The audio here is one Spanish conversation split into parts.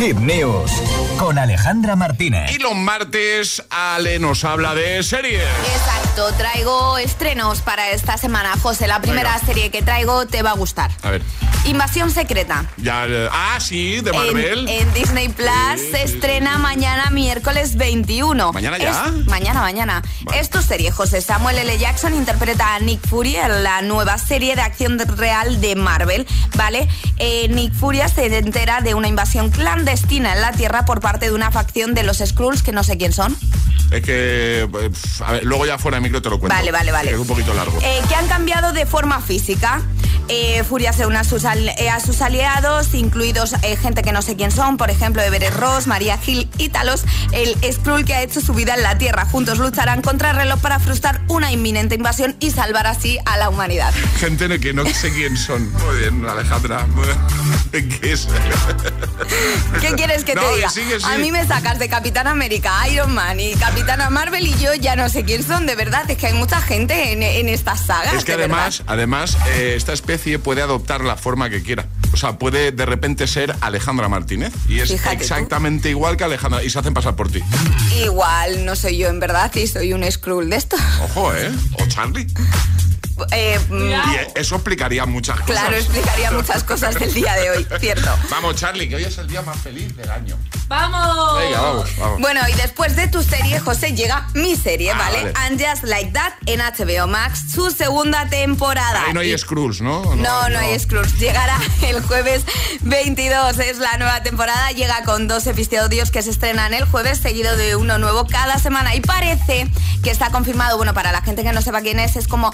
Hit News con Alejandra Martínez. Y los martes Ale nos habla de series. Exacto, traigo estrenos para esta semana. José, la primera serie que traigo te va a gustar. A ver. Invasión Secreta. Ya, eh, ah, sí, de Marvel. En, Disney Plus se estrena mañana miércoles 21. ¿Mañana ya? mañana, mañana. Esto Es serie, José. Samuel L. Jackson interpreta a Nick Fury en la nueva serie de acción real de Marvel, ¿vale? Eh, Nick Fury se entera de una invasión clandestina en la Tierra por parte de una facción de los Skrulls que no sé quién son. Es que, pues, a ver, luego ya fuera de micro te lo cuento. Vale, vale, vale. Es un poquito largo. Eh, que han cambiado de forma física. Eh, Furia se une a sus, eh, a sus aliados, incluidos gente que no sé quién son, por ejemplo, Everett Ross, María Gil y Talos, el Skrull que ha hecho su vida en la Tierra. Juntos lucharán contra el reloj para frustrar una inminente invasión y salvar así a la humanidad. Gente que no sé quién son. Muy bien, Alejandra. ¿Qué es? ¿Qué quieres que te diga? A mí me sacas de Capitán América, Iron Man y Capitana Marvel y yo ya no sé quién son, de verdad. Es que hay mucha gente en, en estas sagas. Es que además, además eh, esta especie puede adoptar la forma que quiera. O sea, puede de repente ser Alejandra Martínez. Y es exactamente igual que Alejandra. Y se hacen pasar por ti. Igual, no soy yo en verdad y soy un Skrull de esto. Ojo, ¿eh? O Charlie. Eh, mm, y eso explicaría muchas cosas. Claro, explicaría muchas cosas del día de hoy, cierto. Vamos, Charlie, que hoy es el día más feliz del año. ¡Vamos! Venga, vamos, vamos. Bueno, y después de tu serie, José, llega mi serie, ah, ¿vale? And Just Like That en HBO Max, su segunda temporada. Ahí no hay Scrooge, ¿no? No, no, hay Scrooge. Llegará el jueves 22, es la nueva temporada. Llega con dos episodios que se estrenan el jueves, seguido de uno nuevo cada semana. Y parece que está confirmado, bueno, para la gente que no sepa quién es, es como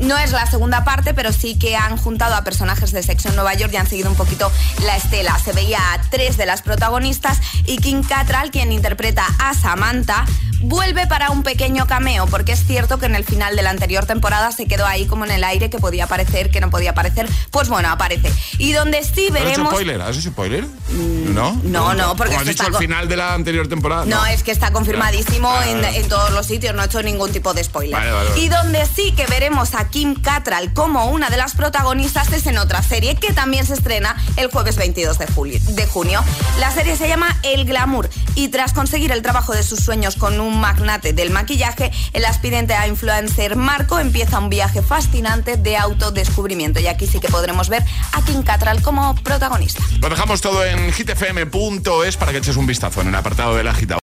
no es la segunda parte, pero sí que han juntado a personajes de sexo en Nueva York y han seguido un poquito la estela. Se veía a tres de las protagonistas y Kim Cattrall, quien interpreta a Samantha, vuelve para un pequeño cameo, porque es cierto que en el final de la anterior temporada se quedó ahí como en el aire, que podía aparecer, que no podía aparecer. Pues bueno, aparece. Y donde sí veremos... ¿Has spoiler? ¿Has hecho spoiler? Mm, ¿No? No, no, porque... Como has dicho al final de la anterior temporada. No, es que está confirmadísimo en, todos los sitios, no he hecho ningún tipo de spoiler. Y donde sí que veremos a Kim Cattrall como una de las protagonistas es en otra serie que también se estrena el jueves 22 de, julio, de junio. La serie se llama El Glamour y tras conseguir el trabajo de sus sueños con un magnate del maquillaje, el aspirante a influencer Marco empieza un viaje fascinante de autodescubrimiento. Y aquí sí que podremos ver a Kim Cattrall como protagonista. Lo dejamos todo en hitfm.es para que eches un vistazo en el apartado de la gita.